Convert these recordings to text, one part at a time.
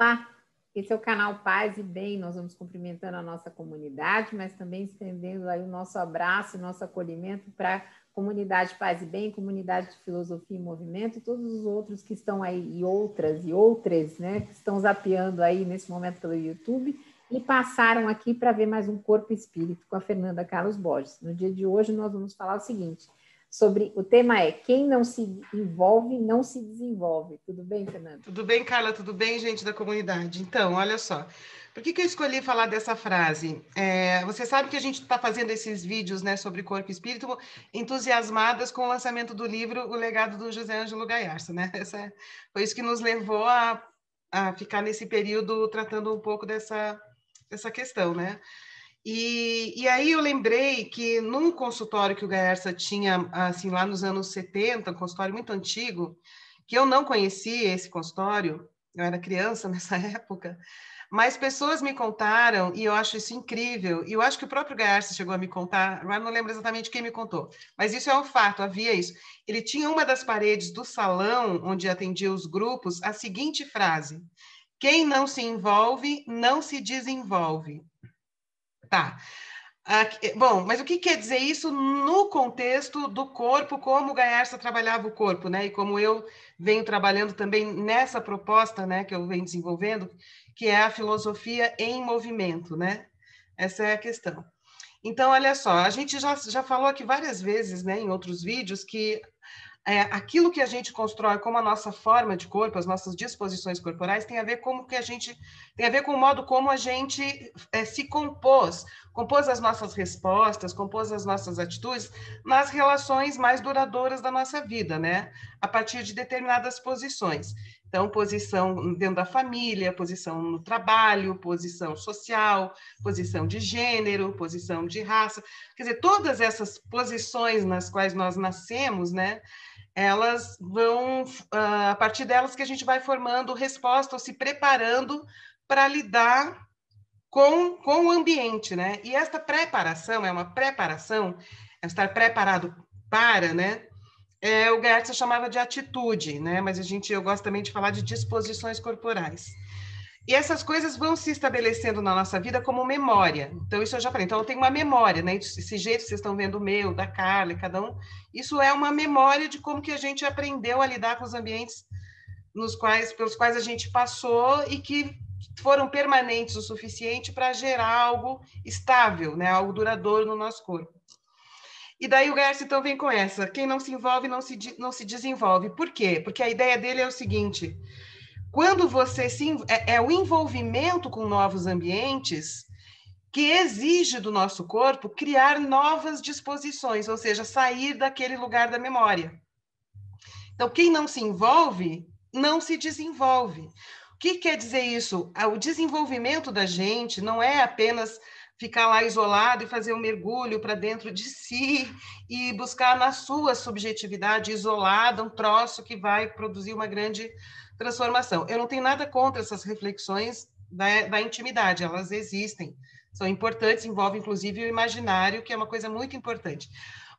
Olá, esse é o canal Paz e Bem. Nós vamos cumprimentando a nossa comunidade, mas também estendendo aí o nosso abraço, nosso acolhimento para comunidade Paz e Bem, comunidade de Filosofia e Movimento e todos os outros que estão aí, e outras e outras, né, que estão zapeando aí nesse momento pelo YouTube e passaram aqui para ver mais um Corpo Espírito com a Fernanda Carlos Borges. No dia de hoje nós vamos falar o seguinte: sobre o tema é quem não se envolve não se desenvolve. Tudo bem, Fernanda? Tudo bem, Carla? Tudo bem, gente da comunidade? Então, olha só. Por que, que eu escolhi falar dessa frase? É, você sabe que a gente está fazendo esses vídeos né, sobre corpo e espírito entusiasmadas com o lançamento do livro O Legado do José Ângelo Gaiarsa, né? Essa, foi isso que nos levou a, a ficar nesse período tratando um pouco dessa, dessa questão, né? E, e aí eu lembrei que num consultório que o Gaersa tinha, assim, lá nos anos 70, um consultório muito antigo, que eu não conhecia esse consultório, eu era criança nessa época, mas pessoas me contaram, e eu acho isso incrível, e eu acho que o próprio Gaersa chegou a me contar, agora não lembro exatamente quem me contou, mas isso é um fato, havia isso. Ele tinha uma das paredes do salão onde atendia os grupos a seguinte frase: Quem não se envolve, não se desenvolve. Tá. Aqui, bom, mas o que quer dizer isso no contexto do corpo, como o Gaersa trabalhava o corpo, né? E como eu venho trabalhando também nessa proposta, né, que eu venho desenvolvendo, que é a filosofia em movimento, né? Essa é a questão. Então, olha só, a gente já, já falou aqui várias vezes, né, em outros vídeos, que é, aquilo que a gente constrói como a nossa forma de corpo, as nossas disposições corporais, tem a ver como que a gente tem a ver com o modo como a gente é, se compôs, compôs as nossas respostas, compôs as nossas atitudes nas relações mais duradouras da nossa vida, né? A partir de determinadas posições. Então, posição dentro da família, posição no trabalho, posição social, posição de gênero, posição de raça. Quer dizer, todas essas posições nas quais nós nascemos, né? Elas vão, ah, a partir delas que a gente vai formando resposta ou se preparando para lidar com, com o ambiente, né? E esta preparação é uma preparação, é estar preparado para, né? É, o Gertz chamava de atitude, né? Mas a gente, eu gosto também de falar de disposições corporais. E essas coisas vão se estabelecendo na nossa vida como memória. Então, isso eu já falei. Então, eu tenho uma memória, né? Esse jeito que vocês estão vendo o meu, da Carla, cada um. Isso é uma memória de como que a gente aprendeu a lidar com os ambientes nos quais, pelos quais a gente passou e que foram permanentes o suficiente para gerar algo estável, né? Algo duradouro no nosso corpo. E daí o Gerson então vem com essa: quem não se envolve não se, não se desenvolve. Por quê? Porque a ideia dele é o seguinte: quando você se é, é o envolvimento com novos ambientes que exige do nosso corpo criar novas disposições, ou seja, sair daquele lugar da memória. Então, quem não se envolve, não se desenvolve. O que quer dizer isso? Ah, o desenvolvimento da gente não é apenas ficar lá isolado e fazer um mergulho para dentro de si e buscar na sua subjetividade isolada um troço que vai produzir uma grande transformação. Eu não tenho nada contra essas reflexões da, da intimidade, elas existem, são importantes, envolvem inclusive o imaginário, que é uma coisa muito importante.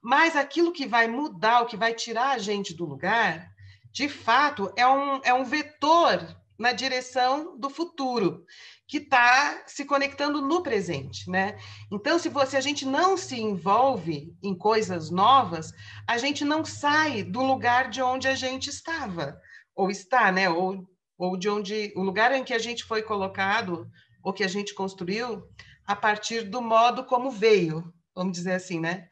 Mas aquilo que vai mudar, o que vai tirar a gente do lugar, de fato, é um, é um vetor na direção do futuro, que está se conectando no presente, né? Então, se você a gente não se envolve em coisas novas, a gente não sai do lugar de onde a gente estava ou está, né? Ou, ou de onde o lugar em que a gente foi colocado, ou que a gente construiu, a partir do modo como veio, vamos dizer assim, né?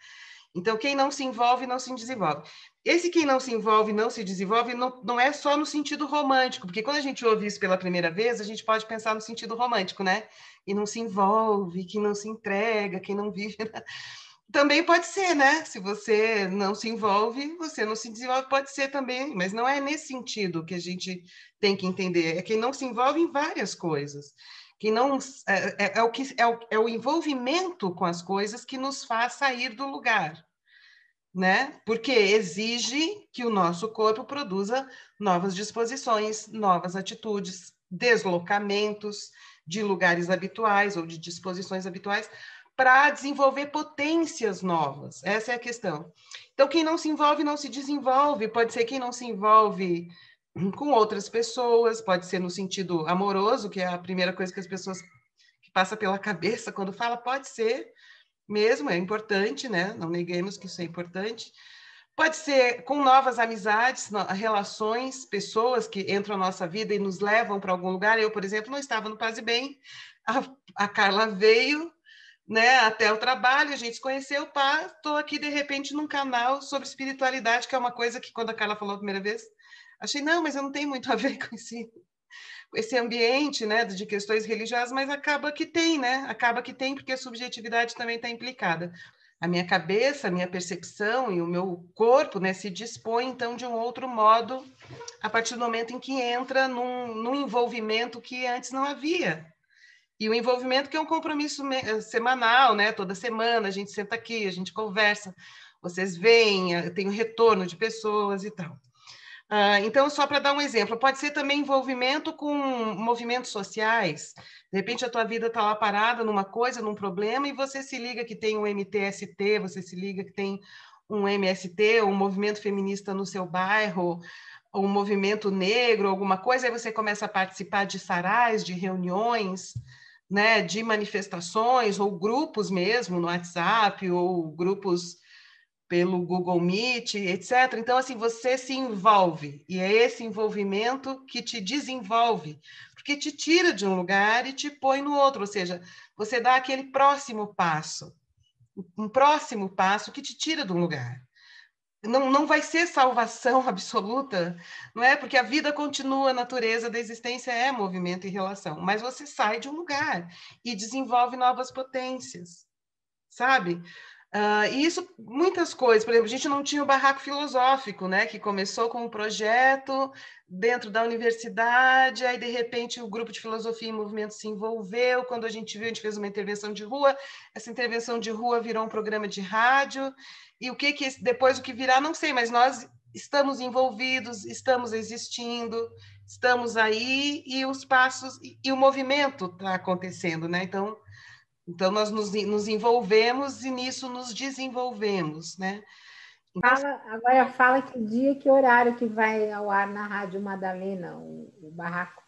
Então, quem não se envolve, não se desenvolve. Esse quem não se envolve, não se desenvolve, não, não é só no sentido romântico, porque quando a gente ouve isso pela primeira vez, a gente pode pensar no sentido romântico, né? E não se envolve, que não se entrega, quem não vive. Também pode ser, né? Se você não se envolve, você não se desenvolve, pode ser também, mas não é nesse sentido que a gente tem que entender. É quem não se envolve em várias coisas. Que não é, é, é o que é o, é o envolvimento com as coisas que nos faz sair do lugar, né? Porque exige que o nosso corpo produza novas disposições, novas atitudes, deslocamentos de lugares habituais ou de disposições habituais para desenvolver potências novas. Essa é a questão. Então, quem não se envolve, não se desenvolve. Pode ser quem não se envolve com outras pessoas, pode ser no sentido amoroso, que é a primeira coisa que as pessoas que passa pela cabeça quando fala, pode ser mesmo, é importante, né? Não neguemos que isso é importante. Pode ser com novas amizades, relações, pessoas que entram na nossa vida e nos levam para algum lugar. Eu, por exemplo, não estava no Paz e Bem, a, a Carla veio né, até o trabalho, a gente se conheceu, pá, estou aqui de repente num canal sobre espiritualidade, que é uma coisa que quando a Carla falou a primeira vez, achei, não, mas eu não tenho muito a ver com esse, com esse ambiente, né, de questões religiosas, mas acaba que tem, né, acaba que tem, porque a subjetividade também está implicada. A minha cabeça, a minha percepção e o meu corpo, né, se dispõe, então, de um outro modo, a partir do momento em que entra num, num envolvimento que antes não havia, e o envolvimento que é um compromisso eh, semanal, né? Toda semana a gente senta aqui, a gente conversa, vocês vêm, eh, tem o retorno de pessoas e tal. Uh, então, só para dar um exemplo, pode ser também envolvimento com movimentos sociais. De repente, a tua vida está lá parada numa coisa, num problema, e você se liga que tem um MTST, você se liga que tem um MST, um movimento feminista no seu bairro, um movimento negro, alguma coisa, aí você começa a participar de sarais, de reuniões, né, de manifestações ou grupos mesmo no WhatsApp ou grupos pelo Google Meet, etc. Então, assim, você se envolve e é esse envolvimento que te desenvolve, porque te tira de um lugar e te põe no outro, ou seja, você dá aquele próximo passo, um próximo passo que te tira de um lugar não, não vai ser salvação absoluta, não é? Porque a vida continua, a natureza da existência é movimento e relação, mas você sai de um lugar e desenvolve novas potências, sabe? Uh, e isso, muitas coisas, por exemplo, a gente não tinha o barraco filosófico, né, que começou com um projeto dentro da universidade, aí de repente o grupo de filosofia e movimento se envolveu, quando a gente viu, a gente fez uma intervenção de rua, essa intervenção de rua virou um programa de rádio, e o que que depois o que virá, não sei, mas nós estamos envolvidos, estamos existindo, estamos aí e os passos e, e o movimento está acontecendo, né? Então, então nós nos, nos, envolvemos e nisso nos desenvolvemos, né? Então, fala, agora fala que dia, que horário que vai ao ar na Rádio Madalena, o, o barraco.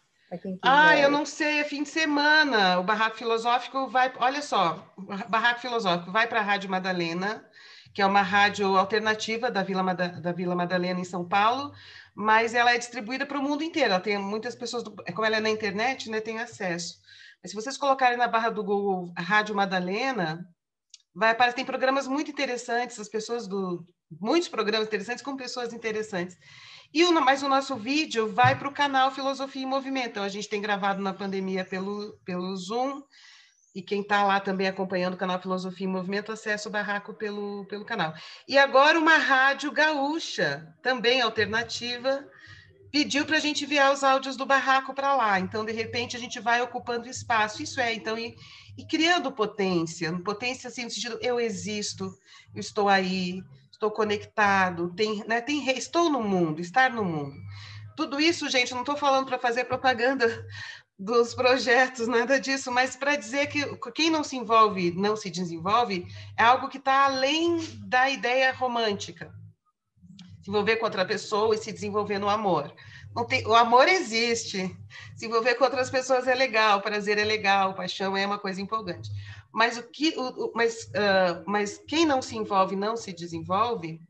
Ah, eu não sei, é fim de semana. O Barraco Filosófico vai. Olha só, o Barraco Filosófico vai para a Rádio Madalena, que é uma rádio alternativa da Vila, da Vila Madalena, em São Paulo, mas ela é distribuída para o mundo inteiro. Ela tem muitas pessoas, do, como ela é na internet, né, tem acesso. Mas se vocês colocarem na barra do Google Rádio Madalena, vai aparecer, tem programas muito interessantes, as pessoas do. Muitos programas interessantes com pessoas interessantes. E o, mas o nosso vídeo vai para o canal Filosofia em Movimento. Então, a gente tem gravado na pandemia pelo, pelo Zoom, e quem está lá também acompanhando o canal Filosofia em Movimento, acessa o barraco pelo, pelo canal. E agora uma rádio gaúcha, também alternativa, pediu para a gente enviar os áudios do barraco para lá. Então, de repente, a gente vai ocupando espaço. Isso é, então, e, e criando potência. Potência, assim, no sentido, eu existo, eu estou aí, estou conectado, tem, né, tem, estou no mundo, estar no mundo. Tudo isso, gente, não estou falando para fazer propaganda dos projetos, nada disso, mas para dizer que quem não se envolve, não se desenvolve, é algo que está além da ideia romântica. Se envolver com outra pessoa e se desenvolver no amor. Tem, o amor existe. Se envolver com outras pessoas é legal, prazer é legal, paixão é uma coisa empolgante. Mas o que, o, mas, uh, mas quem não se envolve, não se desenvolve,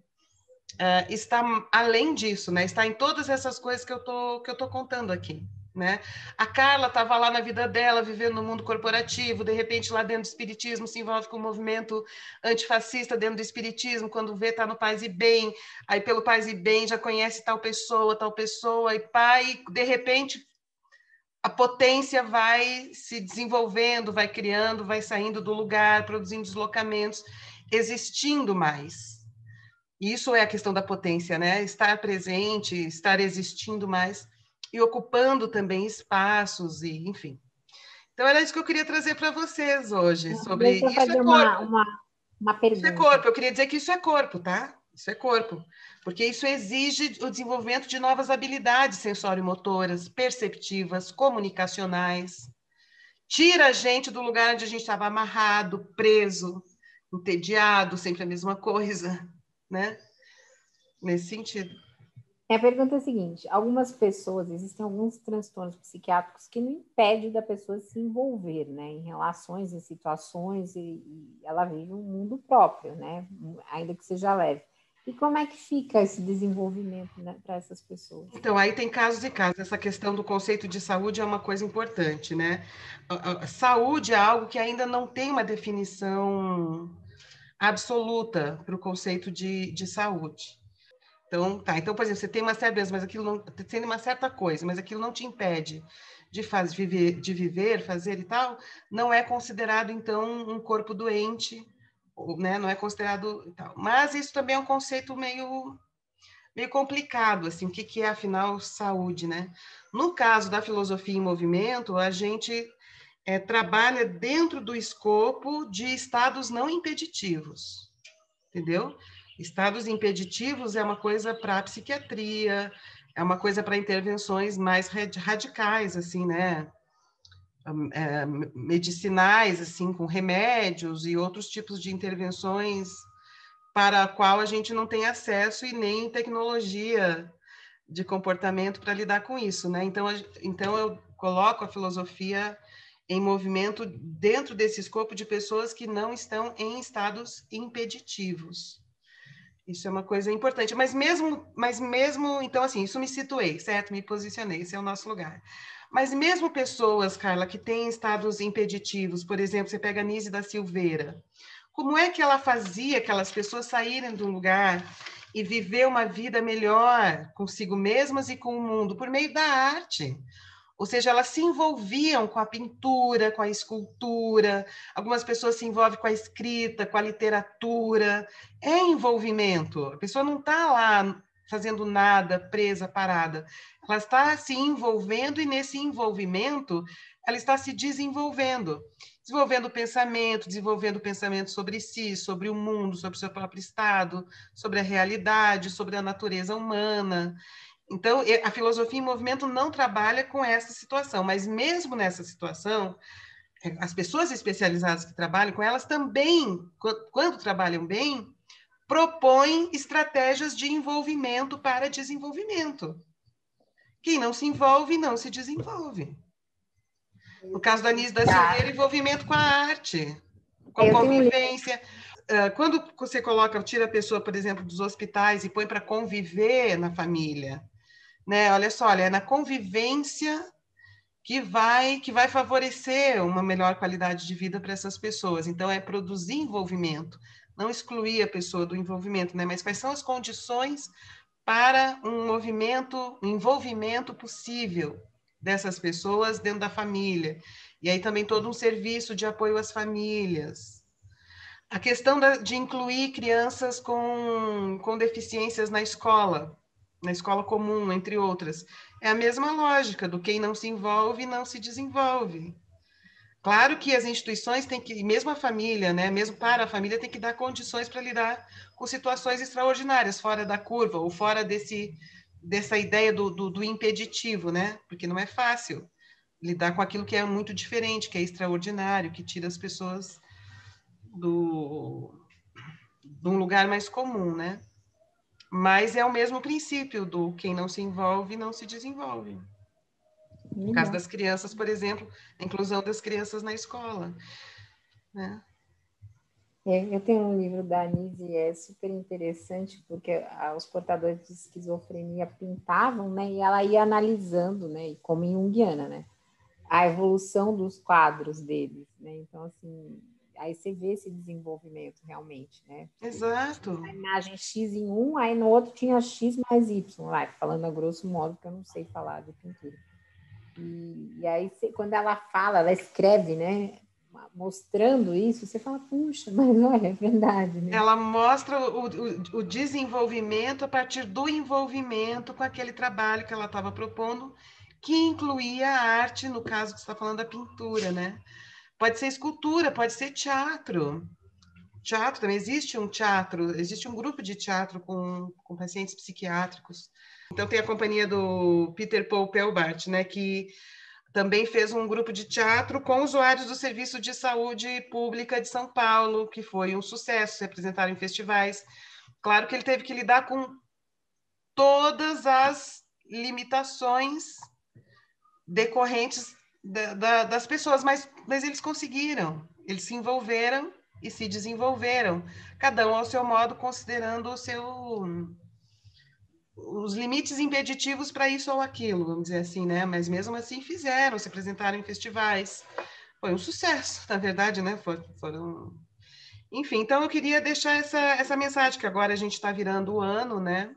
uh, está além disso, né? Está em todas essas coisas que eu tô que eu tô contando aqui. Né? A Carla estava lá na vida dela, vivendo no mundo corporativo, de repente lá dentro do espiritismo se envolve com o movimento antifascista dentro do espiritismo, quando vê está no Paz e Bem, aí pelo Paz e Bem já conhece tal pessoa, tal pessoa, e pai, de repente a potência vai se desenvolvendo, vai criando, vai saindo do lugar, produzindo deslocamentos, existindo mais. Isso é a questão da potência, né? Estar presente, estar existindo mais e ocupando também espaços e enfim. Então era isso que eu queria trazer para vocês hoje sobre isso é corpo. Uma, uma, uma pergunta. Isso é corpo. Eu queria dizer que isso é corpo, tá? Isso é corpo, porque isso exige o desenvolvimento de novas habilidades sensório-motoras, perceptivas, comunicacionais. Tira a gente do lugar onde a gente estava amarrado, preso, entediado, sempre a mesma coisa, né? Nesse sentido. A pergunta é a seguinte: algumas pessoas, existem alguns transtornos psiquiátricos que não impedem da pessoa se envolver, né, em relações, em situações, e, e ela vive um mundo próprio, né, ainda que seja leve. E como é que fica esse desenvolvimento né, para essas pessoas? Então, aí tem casos e casos. Essa questão do conceito de saúde é uma coisa importante, né? Saúde é algo que ainda não tem uma definição absoluta para o conceito de, de saúde. Então, tá. Então, por exemplo, você tem uma certa mas aquilo não tem uma certa coisa, mas aquilo não te impede de fazer, viver, de viver, fazer e tal, não é considerado então um corpo doente né, não é considerado tal. Mas isso também é um conceito meio meio complicado, assim, o que, que é afinal saúde, né? No caso da filosofia em movimento, a gente é, trabalha dentro do escopo de estados não impeditivos, entendeu? Estados impeditivos é uma coisa para a psiquiatria, é uma coisa para intervenções mais radicais, assim, né? é, medicinais, assim, com remédios e outros tipos de intervenções para a qual a gente não tem acesso e nem tecnologia de comportamento para lidar com isso, né? Então, a, então eu coloco a filosofia em movimento dentro desse escopo de pessoas que não estão em estados impeditivos. Isso é uma coisa importante. Mas mesmo, mas mesmo, então assim, isso me situei, certo? Me posicionei, esse é o nosso lugar. Mas mesmo pessoas, Carla, que têm estados impeditivos, por exemplo, você pega a Nise da Silveira, como é que ela fazia aquelas pessoas saírem de um lugar e viver uma vida melhor consigo mesmas e com o mundo por meio da arte? Ou seja, elas se envolviam com a pintura, com a escultura, algumas pessoas se envolvem com a escrita, com a literatura. É envolvimento. A pessoa não está lá fazendo nada, presa, parada. Ela está se envolvendo e nesse envolvimento ela está se desenvolvendo, desenvolvendo pensamento, desenvolvendo pensamento sobre si, sobre o mundo, sobre o seu próprio estado, sobre a realidade, sobre a natureza humana. Então, a filosofia em movimento não trabalha com essa situação, mas mesmo nessa situação, as pessoas especializadas que trabalham com elas também, quando trabalham bem, propõem estratégias de envolvimento para desenvolvimento. Quem não se envolve, não se desenvolve. No caso da Anis da Silveira, envolvimento com a arte, com a convivência. Ah, quando você coloca, tira a pessoa, por exemplo, dos hospitais e põe para conviver na família, né? Olha só, olha, é na convivência que vai que vai favorecer uma melhor qualidade de vida para essas pessoas. Então é produzir envolvimento, não excluir a pessoa do envolvimento, né? Mas quais são as condições para um movimento, um envolvimento possível dessas pessoas dentro da família? E aí também todo um serviço de apoio às famílias. A questão da, de incluir crianças com, com deficiências na escola, na escola comum, entre outras. É a mesma lógica do quem não se envolve não se desenvolve. Claro que as instituições têm que, mesmo a família, né, mesmo para a família, tem que dar condições para lidar com situações extraordinárias, fora da curva, ou fora desse, dessa ideia do, do, do impeditivo, né? Porque não é fácil lidar com aquilo que é muito diferente, que é extraordinário, que tira as pessoas do, de um lugar mais comum, né? Mas é o mesmo princípio do quem não se envolve não se desenvolve. No caso das crianças, por exemplo, a inclusão das crianças na escola. Né? É, eu tenho um livro da Anise e é super interessante porque os portadores de esquizofrenia pintavam, né, e ela ia analisando, né, como em Jungiana, né, a evolução dos quadros deles, né, então assim, aí você vê esse desenvolvimento realmente, né. Exato. A imagem X em um, aí no outro tinha X mais Y, lá, falando a grosso modo, que eu não sei falar de pintura. E, e aí, você, quando ela fala, ela escreve, né? Mostrando isso, você fala, puxa, mas olha, é verdade. Né? Ela mostra o, o, o desenvolvimento a partir do envolvimento com aquele trabalho que ela estava propondo, que incluía a arte, no caso que você está falando da pintura, né? Pode ser escultura, pode ser teatro. Teatro também existe um teatro, existe um grupo de teatro com, com pacientes psiquiátricos então tem a companhia do Peter Paul Pelbart, né, que também fez um grupo de teatro com usuários do Serviço de Saúde Pública de São Paulo, que foi um sucesso, se apresentaram em festivais. Claro que ele teve que lidar com todas as limitações decorrentes da, da, das pessoas, mas, mas eles conseguiram, eles se envolveram e se desenvolveram, cada um ao seu modo, considerando o seu os limites impeditivos para isso ou aquilo, vamos dizer assim, né? Mas mesmo assim fizeram, se apresentaram em festivais. Foi um sucesso, na verdade, né? For, foram. Enfim, então eu queria deixar essa, essa mensagem, que agora a gente está virando o ano, né?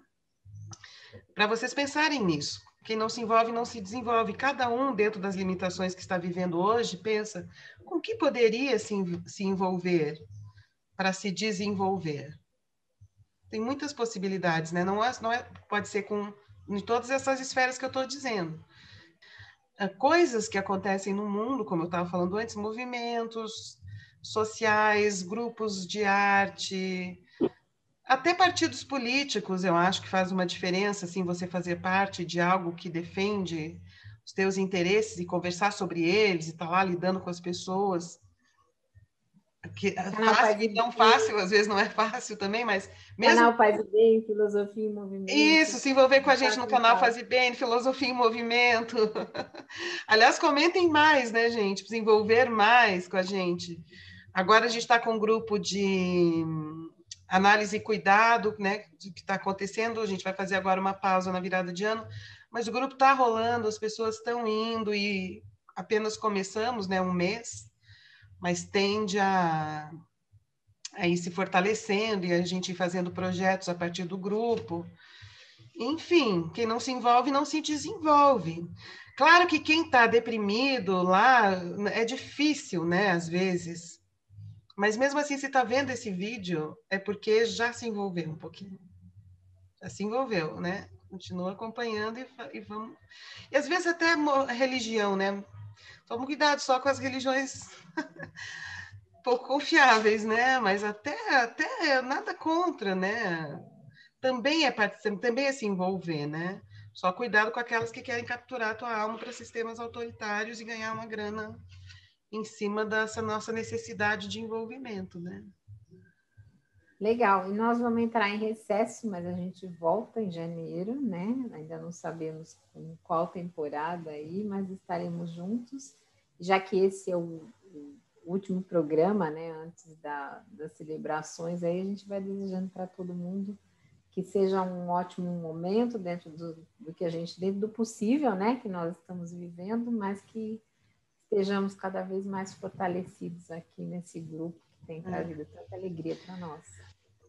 Para vocês pensarem nisso. Quem não se envolve, não se desenvolve. Cada um, dentro das limitações que está vivendo hoje, pensa com que poderia se, se envolver para se desenvolver. Tem muitas possibilidades, né? Não, é, não é, pode ser com em todas essas esferas que eu estou dizendo. É, coisas que acontecem no mundo, como eu estava falando antes, movimentos sociais, grupos de arte, até partidos políticos, eu acho que faz uma diferença, assim, você fazer parte de algo que defende os teus interesses e conversar sobre eles e estar tá lá lidando com as pessoas. Que é fácil e não fácil, às vezes não é fácil também, mas mesmo... Canal Faz Bem, Filosofia em Movimento. Isso, se envolver com a gente no canal Faz Bem, Filosofia em Movimento. Aliás, comentem mais, né, gente? Se envolver mais com a gente. Agora a gente está com um grupo de análise e cuidado, né, do que está acontecendo. A gente vai fazer agora uma pausa na virada de ano, mas o grupo está rolando, as pessoas estão indo e apenas começamos, né, um mês, mas tende a, a ir se fortalecendo e a gente ir fazendo projetos a partir do grupo. Enfim, quem não se envolve não se desenvolve. Claro que quem está deprimido lá é difícil, né, às vezes mas mesmo assim, se está vendo esse vídeo, é porque já se envolveu um pouquinho. Já se envolveu, né? Continua acompanhando e, e vamos. E às vezes até religião, né? Toma cuidado só com as religiões pouco confiáveis, né? Mas até, até nada contra, né? Também é também é se envolver, né? Só cuidado com aquelas que querem capturar a tua alma para sistemas autoritários e ganhar uma grana em cima dessa nossa necessidade de envolvimento, né? Legal, e nós vamos entrar em recesso, mas a gente volta em janeiro, né? Ainda não sabemos em qual temporada aí, mas estaremos juntos, já que esse é o, o último programa, né? Antes da, das celebrações, aí a gente vai desejando para todo mundo que seja um ótimo momento dentro do, do que a gente, dentro do possível, né? Que nós estamos vivendo, mas que estejamos cada vez mais fortalecidos aqui nesse grupo que tem é. trazido é. tanta alegria para nós.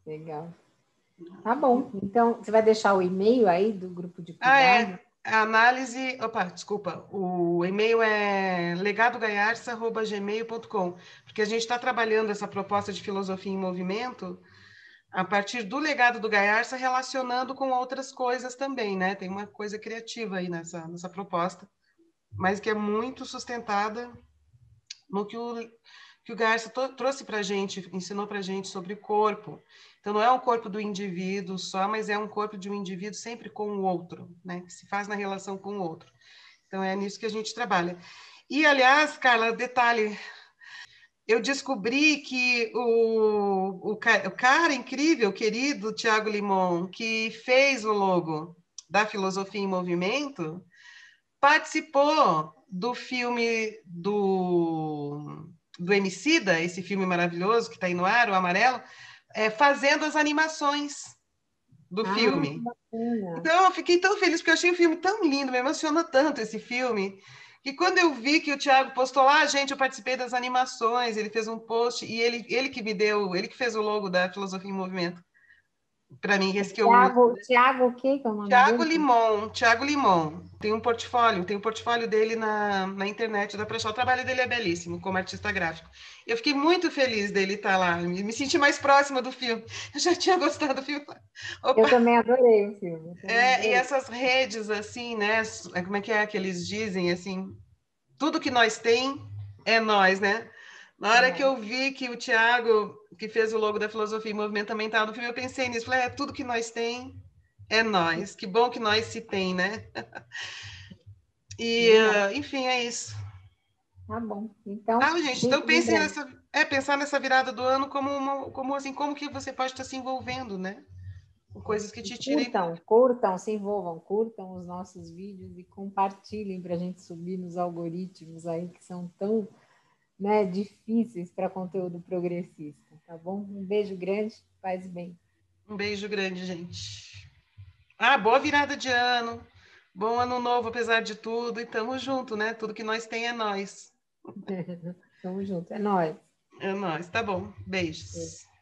Legal. Tá bom. Então, você vai deixar o e-mail aí do grupo de cuidado? Ah, é. A análise. Opa, desculpa. O e-mail é legadogaiarça.gmail.com, porque a gente está trabalhando essa proposta de filosofia em movimento a partir do legado do Gaiarça, relacionando com outras coisas também, né? Tem uma coisa criativa aí nessa, nessa proposta mas que é muito sustentada no que o, que o Garça trouxe para a gente, ensinou para a gente sobre corpo. Então, não é um corpo do indivíduo só, mas é um corpo de um indivíduo sempre com o outro, né? que se faz na relação com o outro. Então, é nisso que a gente trabalha. E, aliás, Carla, detalhe, eu descobri que o, o, o cara incrível, querido Tiago Limon, que fez o logo da Filosofia em Movimento, participou do filme do, do Emicida, esse filme maravilhoso que está aí no ar, o Amarelo, é, fazendo as animações do ah, filme. Então, eu fiquei tão feliz, porque eu achei o filme tão lindo, me emocionou tanto esse filme, que quando eu vi que o Thiago postou lá, ah, gente, eu participei das animações, ele fez um post, e ele, ele que me deu, ele que fez o logo da Filosofia em Movimento para mim, esse que eu Tiago, Tiago o quê? Que é o Tiago Limon, Tiago Limon. Tem um portfólio, tem um portfólio dele na, na internet, dá para achar. O trabalho dele é belíssimo, como artista gráfico. Eu fiquei muito feliz dele estar tá lá, me, me senti mais próxima do filme. Eu já tinha gostado do filme. Opa. Eu também adorei o filme. É, adorei. e essas redes, assim, né? É, como é que é que eles dizem, assim? Tudo que nós tem é nós, né? Na hora é. que eu vi que o Tiago que fez o logo da Filosofia e Movimento estava no filme, eu pensei nisso. Falei, é, tudo que nós tem é nós. Que bom que nós se tem, né? e, uh, enfim, é isso. Tá bom. Então, gente, então pense nessa, é, pensar nessa virada do ano como, uma, como assim, como que você pode estar se envolvendo, né? coisas que te tirem. Curtam, curtam, se envolvam, curtam os nossos vídeos e compartilhem para a gente subir nos algoritmos aí que são tão né, difíceis para conteúdo progressista, tá bom? Um beijo grande, paz e bem. Um beijo grande, gente. Ah, boa virada de ano. Bom ano novo, apesar de tudo. E tamo junto, né? Tudo que nós tem é nós. tamo junto, é nós. É nós, tá bom. Beijos. Beijo.